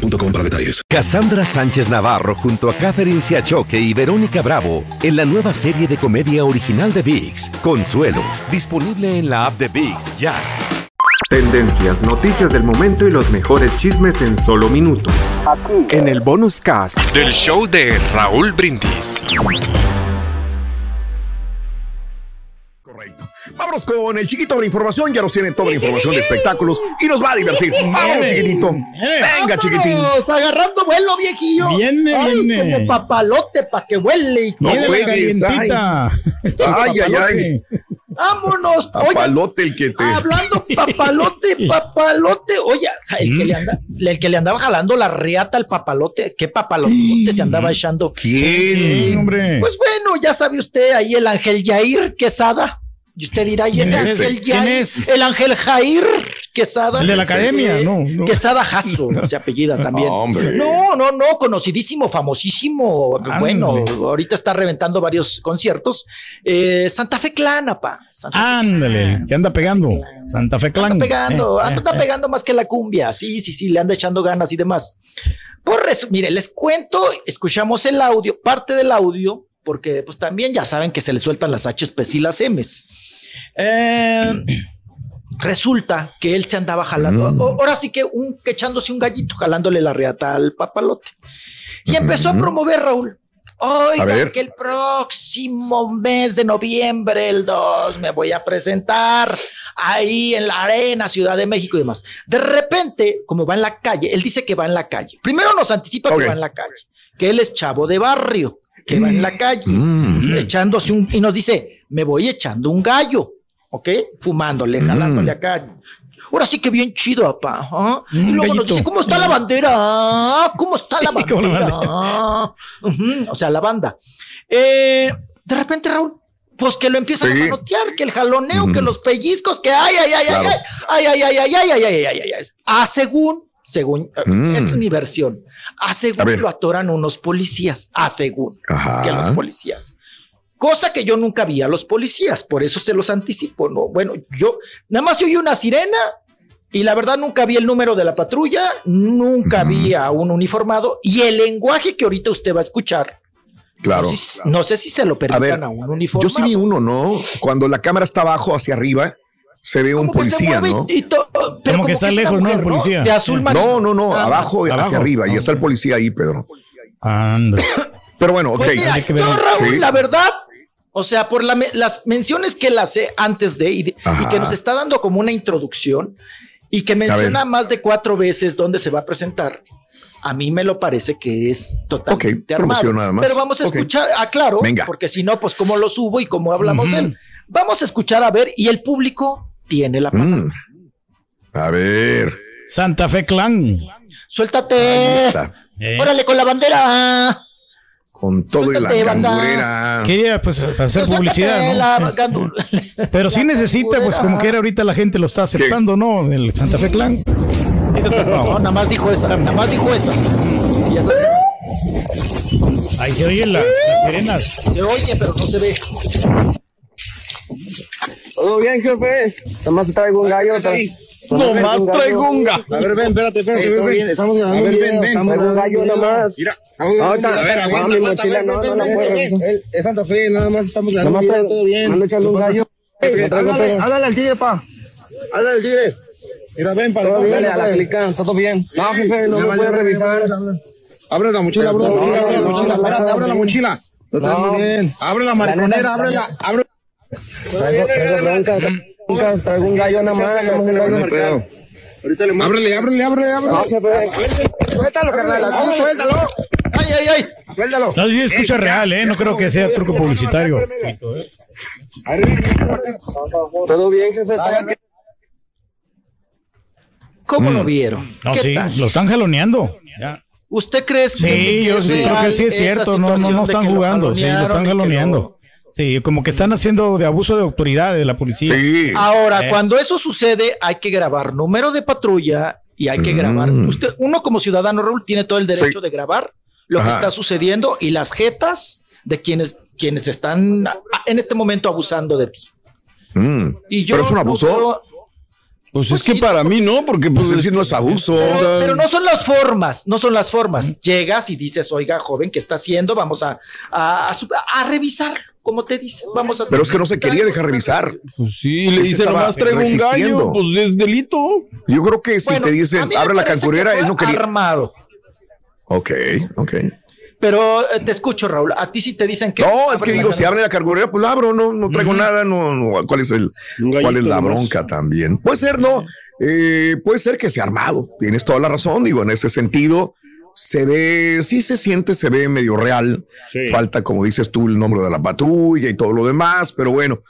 boostmobile.com para detalles. Cassandra Sánchez Navarro junto a Catherine Siachoque y Verónica Bravo en la nueva serie de comedia original de VIX, Consuelo, disponible en la app de VIX ya. Tendencias, noticias del momento y los mejores chismes en solo minutos. Aquí. En el bonus cast del show de Raúl Brindis. Vámonos con el chiquito de la información. Ya nos tienen toda la información de espectáculos y nos va a divertir. Vamos, chiquitito. Venga, chiquitín. agarrando vuelo, viejillo. Viene, ay, viene. Como papalote para que huele. Y No juegues. Ay, ay, ay. ay. Vámonos. Oye, Papalote el que te. hablando papalote, papalote. Oye, el que, le anda- el que le andaba jalando la riata al papalote. ¿Qué papalote se andaba echando? Sí, ¿Quién? hombre. Pues bueno, ya sabe usted ahí el Ángel Yair Quesada. Y usted dirá, ¿y ese ¿Quién es? Ángel. El Ángel Jair Quesada. El de la academia, sí. no, no. Quesada Jasso, se apellida también. Hombre. No, no, no, conocidísimo, famosísimo. Bueno, ahorita está reventando varios conciertos. Eh, Santa Fe Clan, apa. Ándale, que anda pegando. Santa Fe Clan. Anda pegando, Eh, anda, eh, está eh. pegando más que la cumbia. Sí, sí, sí, le anda echando ganas y demás. Por eso, mire, les cuento, escuchamos el audio, parte del audio, porque pues también ya saben que se le sueltan las HPs y las Ms. Eh, resulta que él se andaba jalando, Mm. o- ahora sí que, un, que echándose un gallito, jalándole la reata al papalote. Y empezó a Ujú. promover, Raúl. Oigan, que el próximo mes de noviembre, el 2, me voy a presentar ahí en la arena, Ciudad de México y demás. De repente, como va en la calle, él dice que va en la calle. Primero nos anticipa que va en la calle, que él es chavo de barrio, que va en la calle, Mm. echándose un, y nos dice, me voy echando un gallo, ¿ok? Fumándole, Mm. jalándole acá. Ahora sí que bien chido, papá. ¿ah? Y luego nos dice, ¿cómo está la bandera? Ah, ¿Cómo está la ¿Cómo la bandera? Ah, O sea, la banda. Eh, de repente, Raúl, pues que lo empiezan Sí. a manotear, que el jaloneo, que los pellizcos, que ay, ay, ay, Claro. ay, ay, ay, ay, ay, ay, ay, ay, ay, ay, ay. Ah, según, según, eh, Mm. es mi versión, a A según ver. lo atoran unos policías, a según Ajá. que a los policías. Cosa que yo nunca vi a los policías, por eso se los anticipo, ¿no? Bueno, yo nada más oí una sirena y la verdad nunca vi el número de la patrulla, nunca vi a un uniformado y el lenguaje que ahorita usted va a escuchar, Claro. no, sé, si- no sé si se lo permitan ver, a, un uniformado. Yo sí vi uno, ¿no? Cuando la cámara está abajo hacia arriba, se ve un Como policía, ¿no? y- pero Como que está lejos, ¿no? El policía. De azul marino. No, no, no, Ah, abajo, abajo. hacia arriba. Y Ah, está el ok. policía ahí, Pedro. Anda. Pero bueno, ok. Pues mira, Hay que ver. yo, Raúl, Sí. la verdad, o sea, por la las menciones que él hace antes de y, de- y Ajá. que nos está dando como una introducción y que menciona más de cuatro veces dónde se va a presentar. A mí me lo parece que es totalmente Ok, armado. promoción nada más. Pero vamos a escuchar, ah, claro, Venga. porque si no, pues cómo lo subo y cómo hablamos de él. Vamos a escuchar a ver y el público tiene la palabra. Mm. A ver. Santa Fe Clan. Ahí Suéltate. está. Eh, Órale con la bandera. Con todo y la cangurera. Quería pues hacer Suéltate publicidad, ¿no? Pero sí necesita, pues como que era ahorita la gente lo está aceptando, ¿no? El Santa Fe Clan. No, nada más dijo esa, nada más dijo esa. Y esa se, Ahí se oyen la- las sirenas. se oye, pero no se ve. Todo bien, jefe. Nomás traigo un gallo. Nomás traigo un gallo. A ver, ven, espérate, espérate. ven, ven. Estamos grabando un video. Traigo un gallo nomás. Mira, Ahorita, A ver, aguanta, mi aguanta, no, no. Es Santa Fe, nada más estamos video, traigo, todo bien. ando echando un gallo. No traigo háblale, al tigre, pa. Háblale al tigre. Mira, ven, para Todo bien, a la clica, todo bien. No, jefe, no me puede revisar. Abre la mochila, No, mochila, abre la no, mochila, no, espérate, no, abre la no. mochila. No. bien. Abre la mariconera, abre la, abre. Traigo, traigo bronca, bronca, traigo un gallo nada más, nada más un gallo marcado. Ahorita le Ábrele, ábrele, ábrele, ábrele. No, jefe. Suéltalo, carnal, suéltalo. Ay, ay, ay. Suéltalo. No, sí escucha real, ¿eh? No creo que sea truco publicitario. Todo bien, jefe. ¿Cómo lo vieron? No, ¿Qué sí, tal? lo están jaloneando. Ya. ¿Usted cree que, Sí, que yo sí creo que sí es cierto. No, no, no están jugando. Sí, lo están jaloneando. Sí, como que están haciendo de abuso de autoridad de la policía. Sí. Ahora, Eh. cuando eso sucede, hay que grabar número de patrulla y hay que Mm. grabar. Usted, uno como ciudadano, Raúl, tiene todo el derecho Sí. de grabar lo que está sucediendo y las jetas de quienes, quienes están en este momento abusando de ti. Mm. Y yo Pero es un abuso. Pues, Pues es que sí. para mí no, porque pues, Pues decir no es abuso. pero, o sea, pero no son las formas, no son las formas. Llegas y dices, oiga, joven, ¿qué está haciendo? Vamos a, a, a su- a revisar, como te dice. Vamos a Pero es que no se quería dejar revisar. Pues sí, le dice nomás traigo un gallo, pues es delito. Yo creo que si Bueno, te dicen abre la parece cancurera, que él no quería. Armado. Ok, ok. Pero eh, te escucho, Raúl. A ti sí te dicen que. No, es que digo, si abre la carburera, pues la abro, no, no traigo nada, no, no, ¿cuál es el, cuál es la bronca también? Puede ser, no, eh, puede ser que sea armado, tienes toda la razón, digo, en ese sentido, se ve, sí se siente, se ve medio real, falta, como dices tú, el nombre de la patrulla y todo lo demás, pero bueno,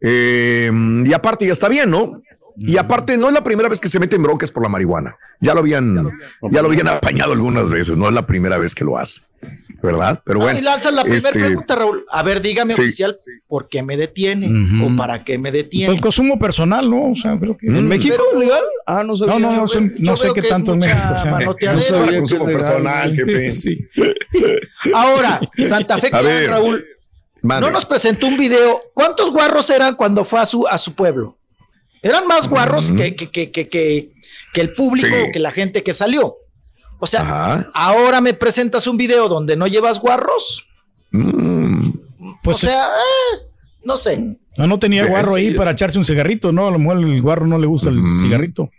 eh, y aparte ya está bien, ¿no? Y aparte, no es la primera vez que se meten broncas por la marihuana. Ya lo habían, ya lo habían apañado algunas veces. No es la primera vez que lo hace, ¿verdad? Pero Ah, bueno. y lanzas la primera este, pregunta, Raúl. A ver, dígame Sí. oficial, ¿por qué me detiene? ¿O para qué me detiene? El consumo personal, ¿no? O sea, creo que. ¿En México legal? Ah, no sabía. No, no, no, Yo no sé qué que es tanto en México. o sea. No sabía consumo que es legal. personal, jefe. Sí. Ahora, Santa Fe, A Clan, ver, Raúl, no nos presentó un video. ¿Cuántos guarros eran cuando fue a su, a su pueblo? Eran más guarros que, que, que, que, que- que el público, Sí. que la gente que salió. O sea, Ajá. ahora me presentas un video donde no llevas guarros. Mm. Pues o sea, eh, no sé. no, no tenía guarro ahí para echarse un cigarrito, ¿no? A lo mejor el guarro no le gusta el Mm. cigarrito.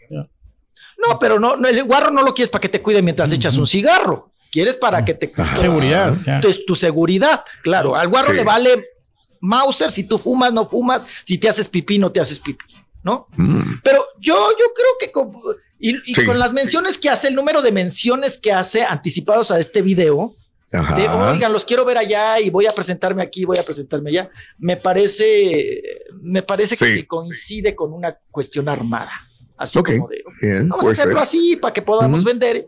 No, pero no, no, el guarro no lo quieres para que te cuide mientras echas un cigarro. Quieres para que te Seguridad. ya. tu, tu seguridad, claro. Al guarro Sí. le vale Mauser si tú fumas, no fumas, si te haces pipí, no te haces pipí, ¿no? Mm. Pero yo, yo creo que con, y, y Sí. con las menciones que hace, el número de menciones que hace anticipados a este video, Ajá. de oigan, los quiero ver allá y voy a presentarme aquí, voy a presentarme allá, me parece, me parece Sí. que coincide con una cuestión armada. Así Ok, como de, bien, vamos a hacerlo ser. así para que podamos vender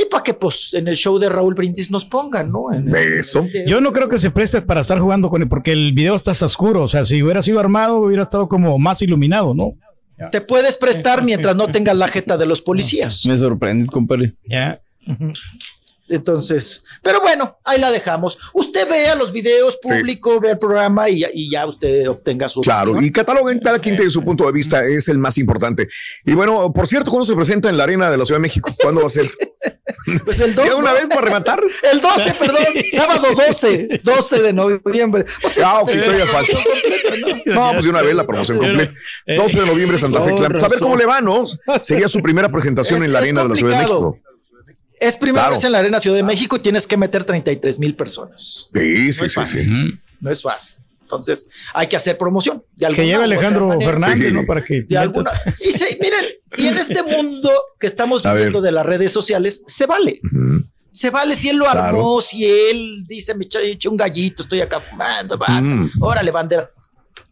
y para que pues en el show de Raúl Brindis nos pongan, ¿no? En el- Eso. en el- Yo no creo que se preste para estar jugando con él, porque el video está oscuro. O sea, si hubiera sido armado, hubiera estado como más iluminado, ¿no? Te puedes prestar mientras no tengas la jeta de los policías. Me sorprendes, compadre. Ya. Entonces, pero bueno, ahí la dejamos. Usted vea los videos Sí. público, vea el programa y, ya- y ya usted obtenga su. Claro, opinión. y cataloguen cada quien tiene su punto de vista, es el más importante. Y bueno, por cierto, ¿cuándo se presenta en la Arena de la Ciudad de México? ¿Cuándo va a ser? Pues el ¿Ya 12, una vez para rematar? El 12, perdón, sábado 12, 12 de noviembre. O sea, Ah, ok, todavía falta. No, pues de una vez la promoción completa. 12 de noviembre, Santa Fe Clan. A ver cómo le va, ¿no? Sería su primera presentación Es- en la Arena de la Ciudad de. México. Es primera Claro. vez en la Arena Ciudad de México y tienes que meter 33 mil personas. Sí, No sí, es sí, sí. No es fácil. Entonces, hay que hacer promoción. De Que lleve Alejandro manera. Fernández, Sí. ¿no? Para que. De alguna. Y se, miren, y en este mundo que estamos viviendo de las redes sociales, se vale. Se vale si él lo Claro. armó, si él dice, me eché, eché un gallito, estoy acá fumando, va, Mm. órale, bandera.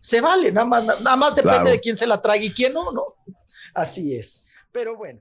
Se vale, nada más, nada más depende Claro. de quién se la trague y quién no, ¿no? Así es. Pero bueno.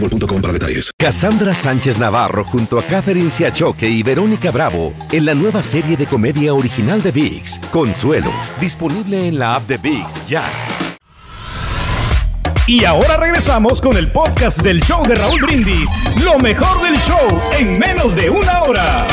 boostmobile.com para detalles. Cassandra Sánchez Navarro junto a Catherine Siachoque y Verónica Bravo en la nueva serie de comedia original de VIX, Consuelo, disponible en la app de VIX ya. Y ahora regresamos con el podcast del show de Raúl Brindis. Lo mejor del show en menos de una hora.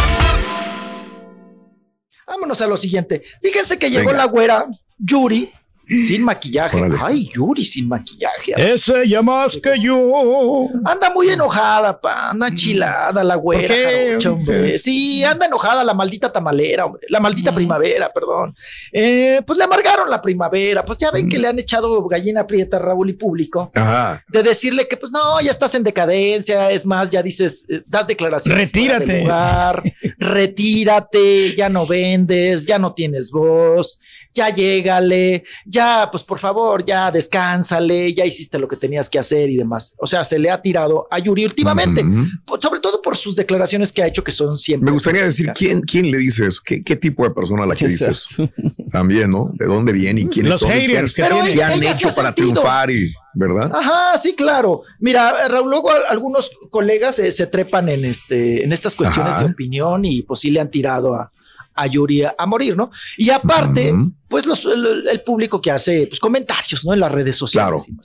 Vámonos a lo siguiente. Fíjense que llegó Venga. la güera Yuri Sin maquillaje. Órale. Ay, Yuri, sin maquillaje. Es ella más que yo. Anda muy enojada, pa. Anda chilada la güera. Jarocha, hombre. Sí, anda enojada la maldita tamalera, hombre. La maldita primavera, perdón. Eh, pues le amargaron la primavera. Pues ya ven que le han echado gallina prieta a Raúl y público. Ajá. De decirle que, pues no, ya estás en decadencia. Es más, ya dices, eh, das declaraciones. Retírate. lugar, retírate, ya no vendes, ya no tienes voz, ya llégale, ya, pues por favor, ya descánsale, ya hiciste lo que tenías que hacer y demás. O sea, se le ha tirado a Yuri últimamente, sobre todo por sus declaraciones que ha hecho que son siempre. Me gustaría decir quién, quién le dice eso, qué, qué tipo de persona a la que dice eso. También, ¿no? ¿De dónde viene y quiénes Los son? haters qué, que qué. Pero han hecho para sentido. triunfar y, ¿verdad? Ajá, sí, claro. Mira, Raúl, luego al- algunos colegas eh, se trepan en este, en estas cuestiones Ajá. de opinión y pues sí le han tirado a, a Yuri a, a morir, ¿no? Y aparte, pues los, el, el público que hace pues, comentarios, ¿no? En las redes sociales. Claro.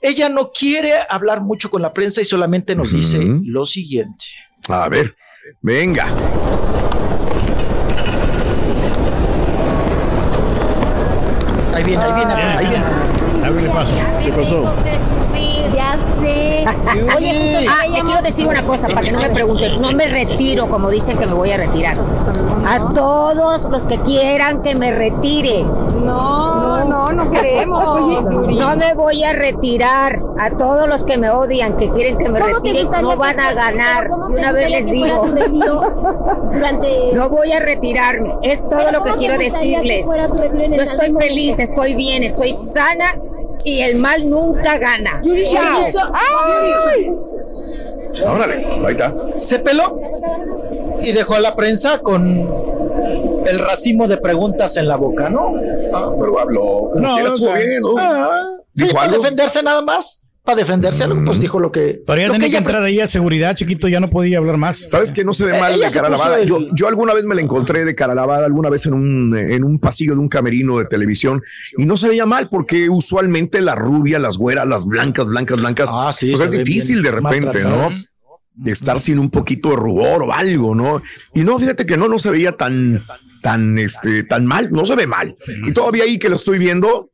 Ella no quiere hablar mucho con la prensa y solamente nos dice lo siguiente. A ver, venga. Ahí viene, ahí viene, ahí viene. A ver qué pasó. ¿Qué pasó? Oye, ah, le quiero decir una cosa para que no me pregunten. No me retiro como dicen que me voy a retirar. A todos los que quieran que me retire. No, no, no queremos. No me voy a retirar. A todos los que me odian, que quieren que me retire, no van a ganar. Una vez les digo. No voy a retirarme. Es todo lo que quiero decirles. Yo estoy feliz, estoy bien, estoy sana y el mal nunca gana. Chao. Órale, ahí está. Se peló y dejó a la prensa con el racimo de preguntas en la boca, ¿no? Ah, pero habló. Como No, quiera, o estuvo bien, ¿no? Ah, sí, ¿Dijo para algo? defenderse nada más. Para defenderse, pues dijo lo que. Pero tenía que entrar ahí a seguridad, chiquito, ya no podía hablar más. ¿Sabes que no se ve Eh, mal ella de cara lavada? el- Yo, yo alguna vez me la encontré de cara lavada, alguna vez en un, en un pasillo de un camerino de televisión y no se veía mal porque usualmente la rubia, las güeras, las blancas, blancas, blancas, Ah, sí, pues es difícil de repente, ¿no? De estar sin un poquito de rubor o algo, ¿no? Y no, fíjate que no, no se veía tan, tan, este, tan mal, no se ve mal. Y todavía ahí que lo estoy viendo,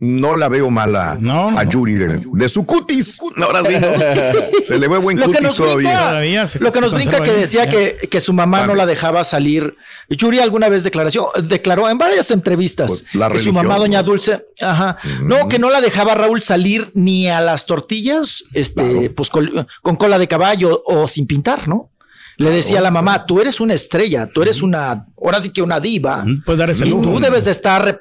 no la veo mal a, No, no, a no. Yuri de, de su cutis. Ahora sí, se le ve buen Lo que cutis nos todavía. brinca, Todavía se- lo que nos brinca que decía que, que su mamá no la dejaba salir. Yuri alguna vez declaración, declaró en varias entrevistas Pues, la que su mamá, doña. Dulce, ajá, no, que no la dejaba Raúl salir ni a las tortillas, este, Claro. pues col- con cola de caballo o sin pintar, ¿no? Le decía a la mamá, tú eres una estrella, tú eres una, ahora sí que una diva. Puedes dar ese Y lujo. tú debes de estar,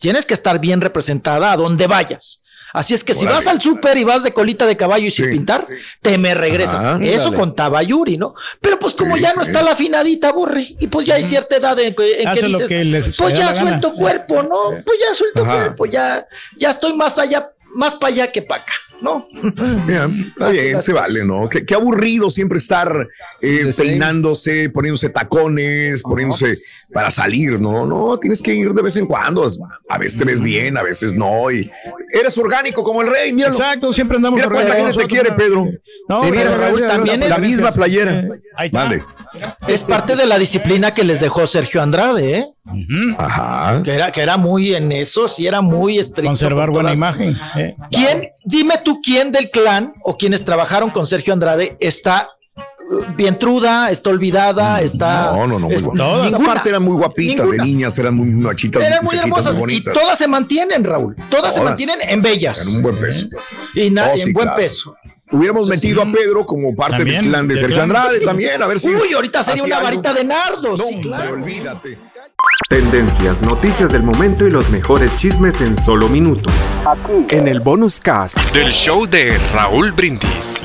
tienes que estar bien representada a donde vayas. Así es que si vas al súper y vas de colita de caballo y sin Sí. pintar, te me regresas. Ajá, Eso dale. contaba Yuri, ¿no? Pero pues como Sí, ya no sí. está la afinadita, borre, y pues ya hay cierta edad en que, en que dices, que pues le da ya gana. suelto cuerpo, ¿no? Pues ya suelto Ajá. cuerpo, ya, ya estoy más allá, más para allá que para acá, ¿no? Mira, está bien, se vale, ¿no? Qué, qué aburrido siempre estar eh, peinándose, poniéndose tacones, poniéndose para salir, ¿no? No, tienes que ir de vez en cuando. A veces te ves bien, a veces no. Y eres orgánico como el rey, míralo. Exacto, siempre andamos Mira cuánta gente te quiere, Pedro. No, mira, pero Raúl, gracias, también gracias, la misma playera. Eh, ahí está. Mande. Es parte de la disciplina que les dejó Sergio Andrade, ¿eh? Ajá. Que era, que era muy en eso, sí era muy estricto. Conservar con buena imagen. eh. ¿Quién, dime tú quién del clan o quienes trabajaron con Sergio Andrade está uh, bien truda, está olvidada, está. No, no, no, muy es-. Todas. Ninguna. parte eran muy guapitas Ninguna. de niñas, eran muy machitas, Eran muy hermosas y todas se mantienen, Raúl. Todas, se mantienen en bellas. En un buen peso. Y na- Oh, en sí, buen claro. peso. Hubiéramos metido a Pedro como parte También, del clan de Sergio. Andrade también, a ver si. Uy, ahorita sería una algo. varita de nardos. No, sí, claro. olvídate. Tendencias, noticias del momento y los mejores chismes en solo minutos. En el bonus cast. Del show de Raúl Brindis.